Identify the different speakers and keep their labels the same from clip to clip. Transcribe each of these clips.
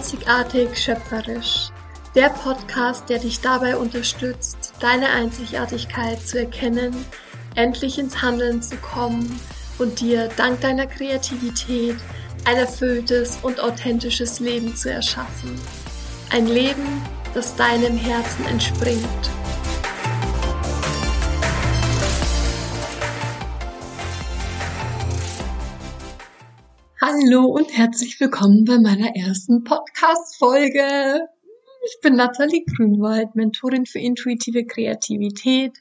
Speaker 1: Einzigartig schöpferisch. Der Podcast, der dich dabei unterstützt, deine Einzigartigkeit zu erkennen, endlich ins Handeln zu kommen und dir dank deiner Kreativität ein erfülltes und authentisches Leben zu erschaffen. Ein Leben, das deinem Herzen entspringt. Hallo und herzlich willkommen bei meiner ersten Podcast-Folge. Ich bin Nathalie Grünwald, Mentorin für intuitive Kreativität,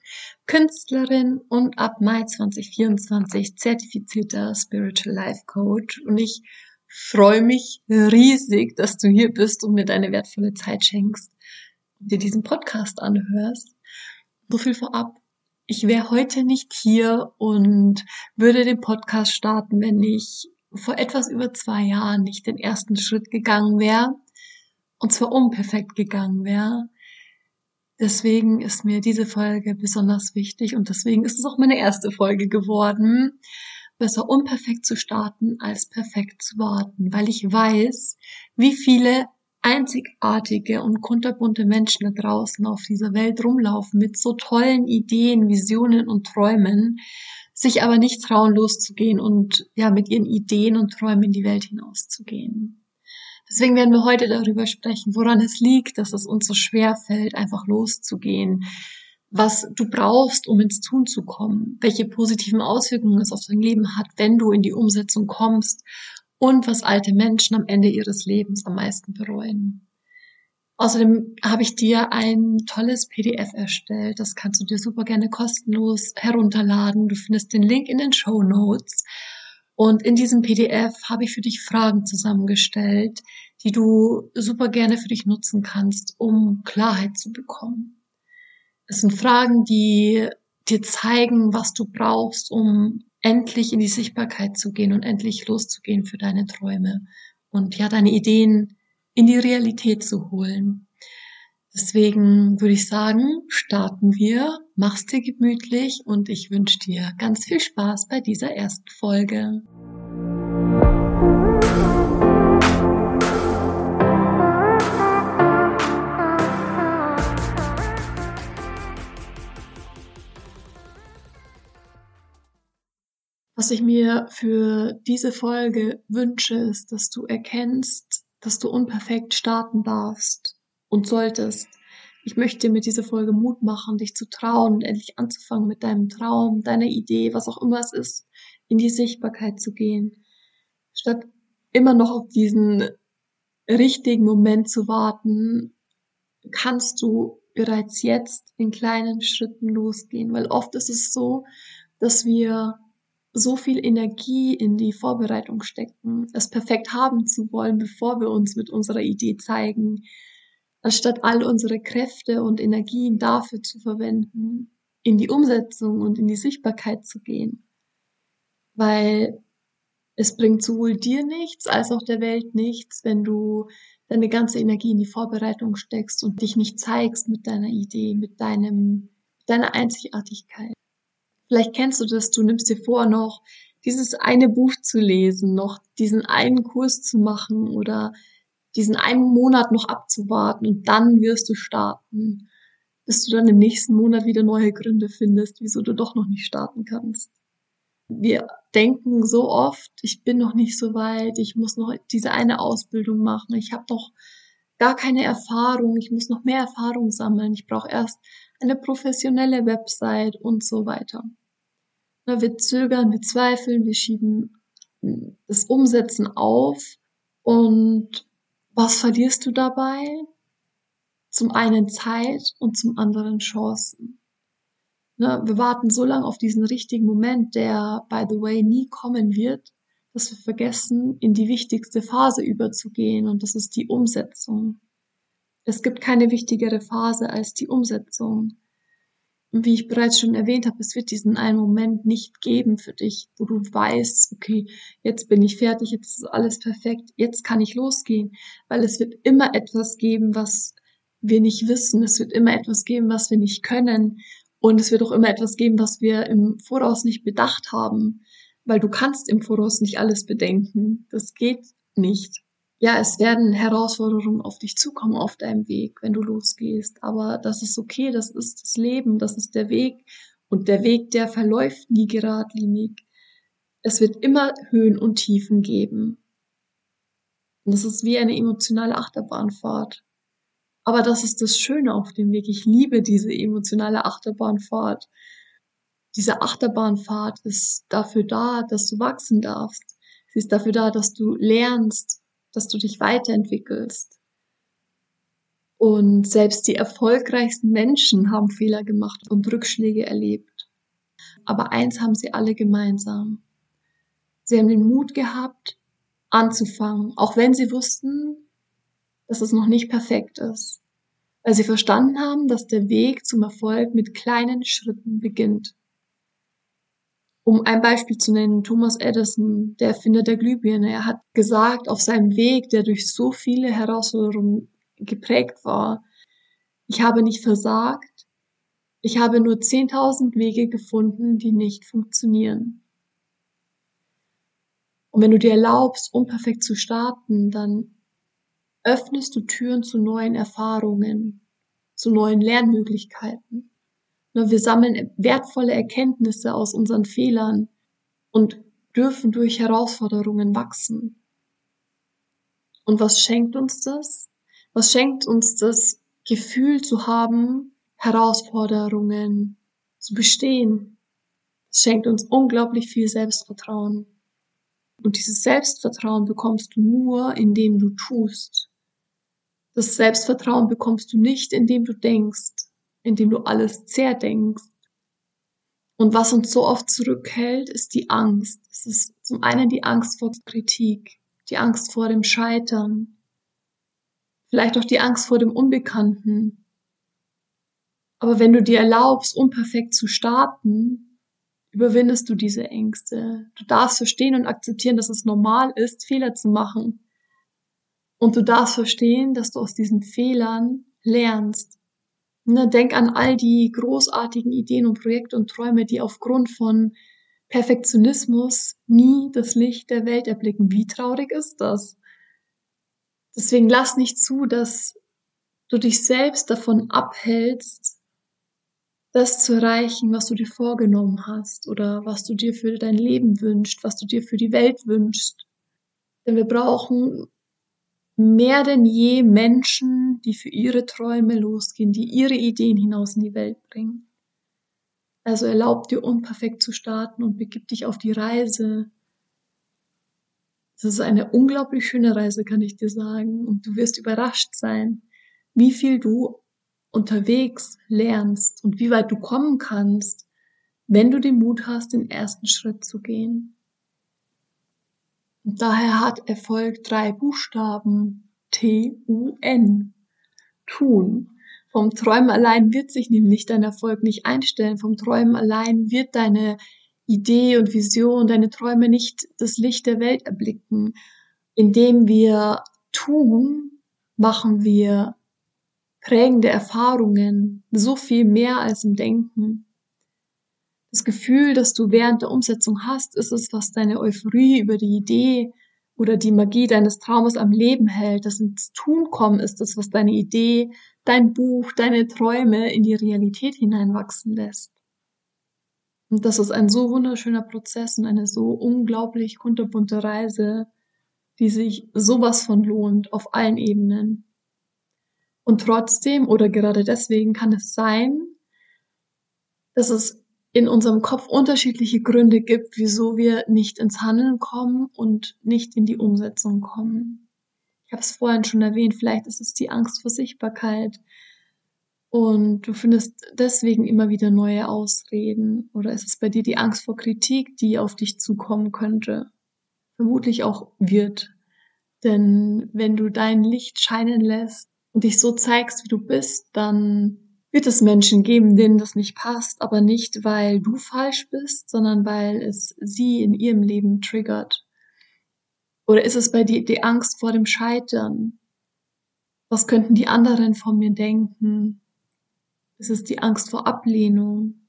Speaker 1: Künstlerin und ab Mai 2024 zertifizierter Spiritual Life Coach. Und ich freue mich riesig, dass du hier bist und mir deine wertvolle Zeit schenkst und dir diesen Podcast anhörst. So viel vorab. Ich wäre heute nicht hier und würde den Podcast starten, wenn ich vor etwas über zwei Jahren nicht den ersten Schritt gegangen wäre und zwar unperfekt gegangen wäre. Deswegen ist mir diese Folge besonders wichtig und deswegen ist es auch meine erste Folge geworden. Besser unperfekt zu starten als perfekt zu warten, weil ich weiß, wie viele einzigartige und kunterbunte Menschen da draußen auf dieser Welt rumlaufen mit so tollen Ideen, Visionen und Träumen sich aber nicht trauen, loszugehen und ja, mit ihren Ideen und Träumen in die Welt hinauszugehen. Deswegen werden wir heute darüber sprechen, woran es liegt, dass es uns so schwer fällt, einfach loszugehen, was du brauchst, um ins Tun zu kommen, welche positiven Auswirkungen es auf dein Leben hat, wenn du in die Umsetzung kommst und was alte Menschen am Ende ihres Lebens am meisten bereuen. Außerdem habe ich dir ein tolles PDF erstellt. Das kannst du dir super gerne kostenlos herunterladen. Du findest den Link in den Show Notes. Und in diesem PDF habe ich für dich Fragen zusammengestellt, die du super gerne für dich nutzen kannst, um Klarheit zu bekommen. Es sind Fragen, die dir zeigen, was du brauchst, um endlich in die Sichtbarkeit zu gehen und endlich loszugehen für deine Träume und ja, deine Ideen in die Realität zu holen. Deswegen würde ich sagen, starten wir, mach's dir gemütlich und ich wünsche dir ganz viel Spaß bei dieser ersten Folge. Was ich mir für diese Folge wünsche, ist, dass du erkennst, dass du unperfekt starten darfst und solltest. Ich möchte dir mit dieser Folge Mut machen, dich zu trauen und endlich anzufangen mit deinem Traum, deiner Idee, was auch immer es ist, in die Sichtbarkeit zu gehen. Statt immer noch auf diesen richtigen Moment zu warten, kannst du bereits jetzt in kleinen Schritten losgehen, weil oft ist es so, dass wir so viel Energie in die Vorbereitung stecken, es perfekt haben zu wollen, bevor wir uns mit unserer Idee zeigen, anstatt all unsere Kräfte und Energien dafür zu verwenden, in die Umsetzung und in die Sichtbarkeit zu gehen. Weil es bringt sowohl dir nichts als auch der Welt nichts, wenn du deine ganze Energie in die Vorbereitung steckst und dich nicht zeigst mit deiner Idee, mit deinem, deiner Einzigartigkeit. Vielleicht kennst du das, du nimmst dir vor, noch dieses eine Buch zu lesen, noch diesen einen Kurs zu machen oder diesen einen Monat noch abzuwarten und dann wirst du starten, bis du dann im nächsten Monat wieder neue Gründe findest, wieso du doch noch nicht starten kannst. Wir denken so oft, ich bin noch nicht so weit, ich muss noch diese eine Ausbildung machen, ich habe noch gar keine Erfahrung, ich muss noch mehr Erfahrung sammeln, ich brauche erst eine professionelle Website und so weiter. Wir zögern, wir zweifeln, wir schieben das Umsetzen auf. Und was verlierst du dabei? Zum einen Zeit und zum anderen Chancen. Wir warten so lange auf diesen richtigen Moment, der, by the way, nie kommen wird, dass wir vergessen, in die wichtigste Phase überzugehen und das ist die Umsetzung. Es gibt keine wichtigere Phase als die Umsetzung. Wie ich bereits schon erwähnt habe, es wird diesen einen Moment nicht geben für dich, wo du weißt, okay, jetzt bin ich fertig, jetzt ist alles perfekt, jetzt kann ich losgehen, weil es wird immer etwas geben, was wir nicht wissen, es wird immer etwas geben, was wir nicht können und es wird auch immer etwas geben, was wir im Voraus nicht bedacht haben, weil du kannst im Voraus nicht alles bedenken. Das geht nicht. Ja, es werden Herausforderungen auf dich zukommen auf deinem Weg, wenn du losgehst. Aber das ist okay, das ist das Leben, das ist der Weg. Und der Weg, der verläuft nie geradlinig. Es wird immer Höhen und Tiefen geben. Und das ist wie eine emotionale Achterbahnfahrt. Aber das ist das Schöne auf dem Weg. Ich liebe diese emotionale Achterbahnfahrt. Diese Achterbahnfahrt ist dafür da, dass du wachsen darfst. Sie ist dafür da, dass du lernst, dass du dich weiterentwickelst. Und selbst die erfolgreichsten Menschen haben Fehler gemacht und Rückschläge erlebt. Aber eins haben sie alle gemeinsam. Sie haben den Mut gehabt, anzufangen, auch wenn sie wussten, dass es noch nicht perfekt ist. Weil sie verstanden haben, dass der Weg zum Erfolg mit kleinen Schritten beginnt. Um ein Beispiel zu nennen, Thomas Edison, der Erfinder der Glühbirne, er hat gesagt, auf seinem Weg, der durch so viele Herausforderungen geprägt war, ich habe nicht versagt, ich habe nur 10.000 Wege gefunden, die nicht funktionieren. Und wenn du dir erlaubst, unperfekt zu starten, dann öffnest du Türen zu neuen Erfahrungen, zu neuen Lernmöglichkeiten. Ne, wir sammeln wertvolle Erkenntnisse aus unseren Fehlern und dürfen durch Herausforderungen wachsen. Und was schenkt uns das? Was schenkt uns das Gefühl zu haben, Herausforderungen zu bestehen? Es schenkt uns unglaublich viel Selbstvertrauen. Und dieses Selbstvertrauen bekommst du nur, indem du tust. Das Selbstvertrauen bekommst du nicht, indem du denkst indem du alles zerdenkst. Und was uns so oft zurückhält, ist die Angst. Es ist zum einen die Angst vor Kritik, die Angst vor dem Scheitern, vielleicht auch die Angst vor dem Unbekannten. Aber wenn du dir erlaubst, unperfekt zu starten, überwindest du diese Ängste. Du darfst verstehen und akzeptieren, dass es normal ist, Fehler zu machen. Und du darfst verstehen, dass du aus diesen Fehlern lernst. Ne, denk an all die großartigen Ideen und Projekte und Träume, die aufgrund von Perfektionismus nie das Licht der Welt erblicken. Wie traurig ist das? Deswegen lass nicht zu, dass du dich selbst davon abhältst, das zu erreichen, was du dir vorgenommen hast oder was du dir für dein Leben wünschst, was du dir für die Welt wünschst. Denn wir brauchen mehr denn je Menschen, die für ihre Träume losgehen, die ihre Ideen hinaus in die Welt bringen. Also erlaub dir unperfekt zu starten und begib dich auf die Reise. Das ist eine unglaublich schöne Reise, kann ich dir sagen. Und du wirst überrascht sein, wie viel du unterwegs lernst und wie weit du kommen kannst, wenn du den Mut hast, den ersten Schritt zu gehen. Daher hat Erfolg drei Buchstaben. T-U-N. Tun. Vom Träumen allein wird sich nämlich dein Erfolg nicht einstellen. Vom Träumen allein wird deine Idee und Vision, deine Träume nicht das Licht der Welt erblicken. Indem wir tun, machen wir prägende Erfahrungen, so viel mehr als im Denken. Das Gefühl, das du während der Umsetzung hast, ist es, was deine Euphorie über die Idee oder die Magie deines Traumes am Leben hält. Das ins Tun kommen ist das, was deine Idee, dein Buch, deine Träume in die Realität hineinwachsen lässt. Und das ist ein so wunderschöner Prozess und eine so unglaublich kunterbunte Reise, die sich sowas von lohnt auf allen Ebenen. Und trotzdem oder gerade deswegen kann es sein, dass es in unserem Kopf unterschiedliche Gründe gibt, wieso wir nicht ins Handeln kommen und nicht in die Umsetzung kommen. Ich habe es vorhin schon erwähnt, vielleicht ist es die Angst vor Sichtbarkeit und du findest deswegen immer wieder neue Ausreden oder ist es bei dir die Angst vor Kritik, die auf dich zukommen könnte? Vermutlich auch wird. Denn wenn du dein Licht scheinen lässt und dich so zeigst, wie du bist, dann wird es Menschen geben, denen das nicht passt, aber nicht, weil du falsch bist, sondern weil es sie in ihrem Leben triggert. Oder ist es bei dir die Angst vor dem Scheitern? Was könnten die anderen von mir denken? Ist es die Angst vor Ablehnung?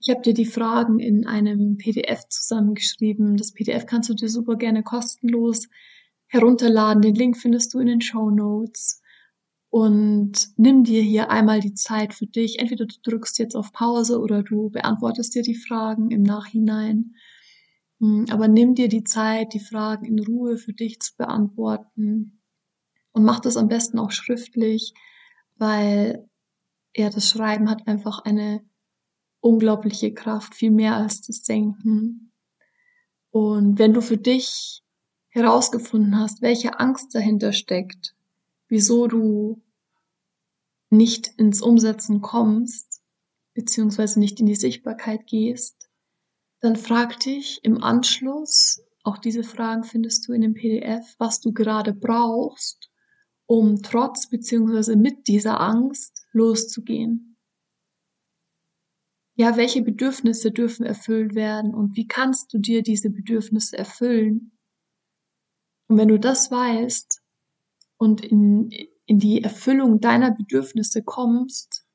Speaker 1: Ich habe dir die Fragen in einem PDF zusammengeschrieben. Das PDF kannst du dir super gerne kostenlos herunterladen. Den Link findest du in den Show Notes. Und nimm dir hier einmal die Zeit für dich. Entweder du drückst jetzt auf Pause oder du beantwortest dir die Fragen im Nachhinein. Hm, aber nimm dir die Zeit, die Fragen in Ruhe für dich zu beantworten. Und mach das am besten auch schriftlich, weil ja, das Schreiben hat einfach eine unglaubliche Kraft, viel mehr als das Denken. Und wenn du für dich herausgefunden hast, welche Angst dahinter steckt, wieso du nicht ins Umsetzen kommst, beziehungsweise nicht in die Sichtbarkeit gehst, dann frag dich im Anschluss, auch diese Fragen findest du in dem PDF, was du gerade brauchst, um trotz beziehungsweise mit dieser Angst loszugehen. Ja, welche Bedürfnisse dürfen erfüllt werden und wie kannst du dir diese Bedürfnisse erfüllen? Und wenn du das weißt und in, in die Erfüllung deiner Bedürfnisse kommst,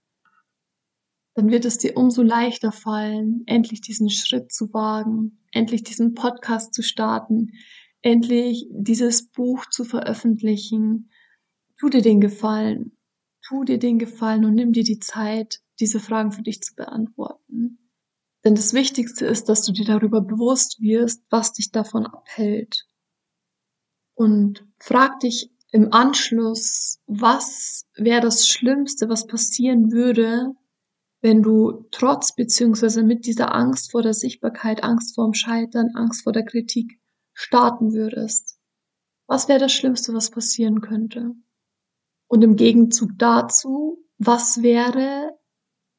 Speaker 1: dann wird es dir umso leichter fallen, endlich diesen Schritt zu wagen, endlich diesen Podcast zu starten, endlich dieses Buch zu veröffentlichen. Tu dir den Gefallen, tu dir den Gefallen und nimm dir die Zeit, diese Fragen für dich zu beantworten. Denn das Wichtigste ist, dass du dir darüber bewusst wirst, was dich davon abhält. Und frag dich im Anschluss, was wäre das Schlimmste, was passieren würde, wenn du trotz beziehungsweise mit dieser Angst vor der Sichtbarkeit, Angst vorm Scheitern, Angst vor der Kritik starten würdest? Was wäre das Schlimmste, was passieren könnte? Und im Gegenzug dazu, was wäre,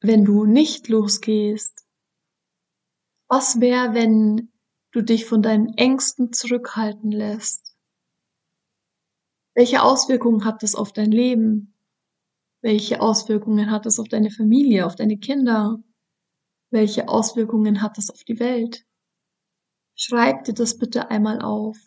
Speaker 1: wenn du nicht losgehst? Was wäre, wenn du dich von deinen Ängsten zurückhalten lässt? Welche Auswirkungen hat das auf dein Leben? Welche Auswirkungen hat es auf deine Familie, auf deine Kinder? Welche Auswirkungen hat es auf die Welt? Schreib dir das bitte einmal auf.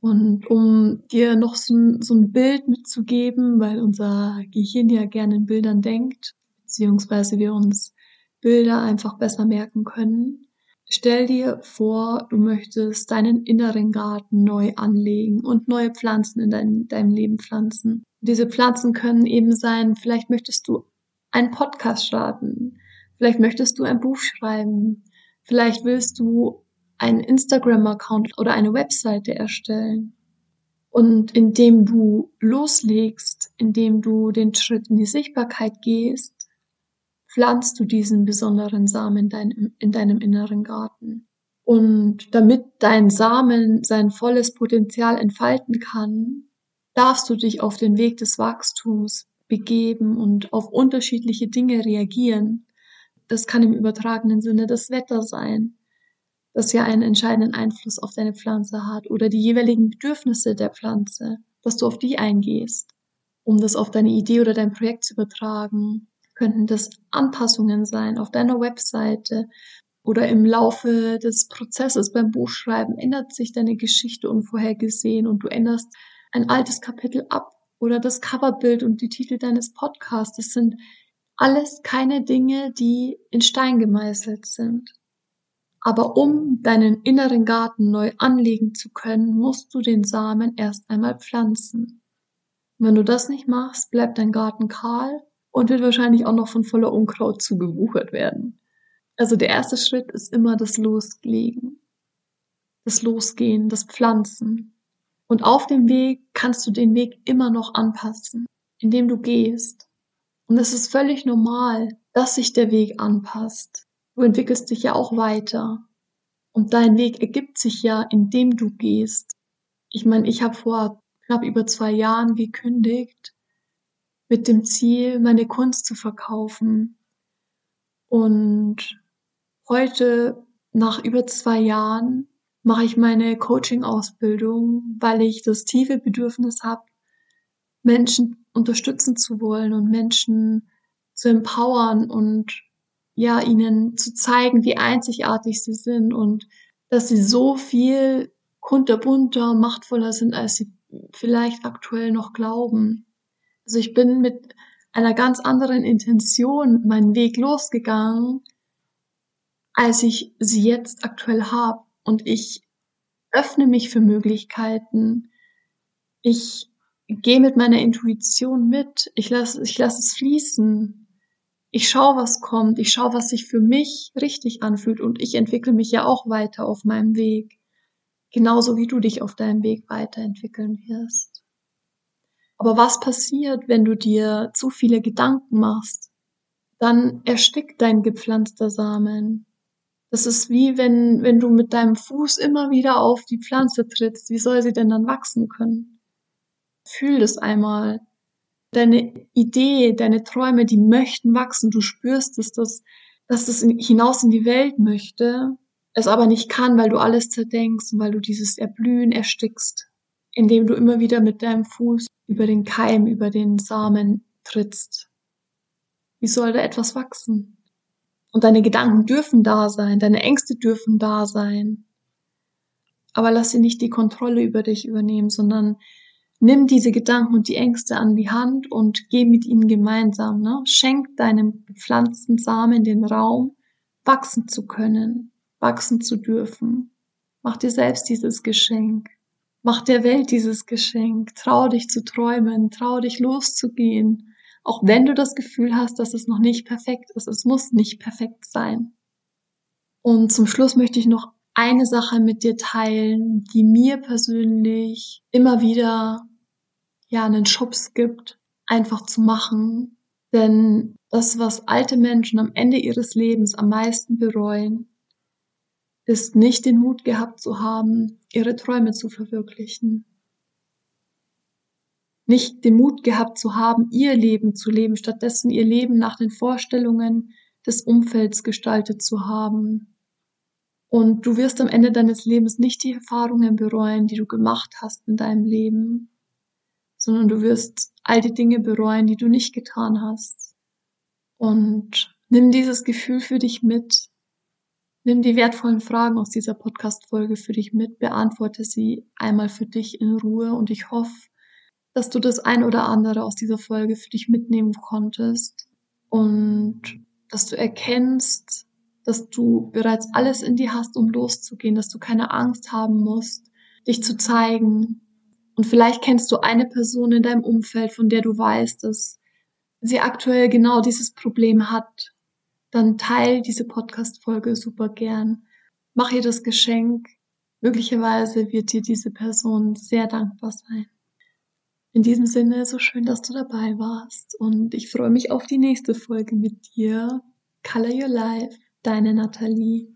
Speaker 1: Und um dir noch so ein, so ein Bild mitzugeben, weil unser Gehirn ja gerne in Bildern denkt, beziehungsweise wir uns Bilder einfach besser merken können, Stell dir vor, du möchtest deinen inneren Garten neu anlegen und neue Pflanzen in dein, deinem Leben pflanzen. Diese Pflanzen können eben sein, vielleicht möchtest du einen Podcast starten, vielleicht möchtest du ein Buch schreiben, vielleicht willst du einen Instagram-Account oder eine Webseite erstellen. Und indem du loslegst, indem du den Schritt in die Sichtbarkeit gehst, pflanzt du diesen besonderen Samen in deinem, in deinem inneren Garten. Und damit dein Samen sein volles Potenzial entfalten kann, darfst du dich auf den Weg des Wachstums begeben und auf unterschiedliche Dinge reagieren. Das kann im übertragenen Sinne das Wetter sein, das ja einen entscheidenden Einfluss auf deine Pflanze hat oder die jeweiligen Bedürfnisse der Pflanze, dass du auf die eingehst, um das auf deine Idee oder dein Projekt zu übertragen könnten das Anpassungen sein auf deiner Webseite oder im Laufe des Prozesses beim Buchschreiben ändert sich deine Geschichte unvorhergesehen und du änderst ein altes Kapitel ab oder das Coverbild und die Titel deines Podcasts. Das sind alles keine Dinge, die in Stein gemeißelt sind. Aber um deinen inneren Garten neu anlegen zu können, musst du den Samen erst einmal pflanzen. Wenn du das nicht machst, bleibt dein Garten kahl und wird wahrscheinlich auch noch von voller Unkraut zugewuchert werden. Also der erste Schritt ist immer das Loslegen, das Losgehen, das Pflanzen. Und auf dem Weg kannst du den Weg immer noch anpassen, indem du gehst. Und es ist völlig normal, dass sich der Weg anpasst. Du entwickelst dich ja auch weiter. Und dein Weg ergibt sich ja, indem du gehst. Ich meine, ich habe vor knapp über zwei Jahren gekündigt mit dem Ziel, meine Kunst zu verkaufen. Und heute, nach über zwei Jahren, mache ich meine Coaching-Ausbildung, weil ich das tiefe Bedürfnis habe, Menschen unterstützen zu wollen und Menschen zu empowern und ja, ihnen zu zeigen, wie einzigartig sie sind und dass sie so viel kunterbunter, machtvoller sind, als sie vielleicht aktuell noch glauben. Also ich bin mit einer ganz anderen Intention meinen Weg losgegangen, als ich sie jetzt aktuell habe. Und ich öffne mich für Möglichkeiten. Ich gehe mit meiner Intuition mit. Ich lasse ich lass es fließen. Ich schaue, was kommt. Ich schaue, was sich für mich richtig anfühlt. Und ich entwickle mich ja auch weiter auf meinem Weg. Genauso wie du dich auf deinem Weg weiterentwickeln wirst. Aber was passiert, wenn du dir zu viele Gedanken machst? Dann erstickt dein gepflanzter Samen. Das ist wie wenn, wenn du mit deinem Fuß immer wieder auf die Pflanze trittst. Wie soll sie denn dann wachsen können? Fühl das einmal. Deine Idee, deine Träume, die möchten wachsen. Du spürst es, dass, dass das hinaus in die Welt möchte, es aber nicht kann, weil du alles zerdenkst und weil du dieses Erblühen erstickst, indem du immer wieder mit deinem Fuß über den Keim, über den Samen trittst. Wie soll da etwas wachsen? Und deine Gedanken dürfen da sein, deine Ängste dürfen da sein. Aber lass sie nicht die Kontrolle über dich übernehmen, sondern nimm diese Gedanken und die Ängste an die Hand und geh mit ihnen gemeinsam. Ne? Schenk deinem gepflanzten Samen den Raum, wachsen zu können, wachsen zu dürfen. Mach dir selbst dieses Geschenk. Mach der Welt dieses Geschenk. Trau dich zu träumen, trau dich loszugehen auch wenn du das Gefühl hast, dass es noch nicht perfekt ist. Es muss nicht perfekt sein. Und zum Schluss möchte ich noch eine Sache mit dir teilen, die mir persönlich immer wieder ja einen Schubs gibt, einfach zu machen. Denn das, was alte Menschen am Ende ihres Lebens am meisten bereuen, ist nicht den Mut gehabt zu haben, ihre Träume zu verwirklichen nicht den Mut gehabt zu haben, ihr Leben zu leben, stattdessen ihr Leben nach den Vorstellungen des Umfelds gestaltet zu haben. Und du wirst am Ende deines Lebens nicht die Erfahrungen bereuen, die du gemacht hast in deinem Leben, sondern du wirst all die Dinge bereuen, die du nicht getan hast. Und nimm dieses Gefühl für dich mit. Nimm die wertvollen Fragen aus dieser Podcast-Folge für dich mit, beantworte sie einmal für dich in Ruhe und ich hoffe, dass du das ein oder andere aus dieser Folge für dich mitnehmen konntest und dass du erkennst, dass du bereits alles in dir hast, um loszugehen, dass du keine Angst haben musst, dich zu zeigen. Und vielleicht kennst du eine Person in deinem Umfeld, von der du weißt, dass sie aktuell genau dieses Problem hat. Dann teil diese Podcast-Folge super gern. Mach ihr das Geschenk. Möglicherweise wird dir diese Person sehr dankbar sein. In diesem Sinne, so schön, dass du dabei warst und ich freue mich auf die nächste Folge mit dir. Color Your Life, deine Nathalie.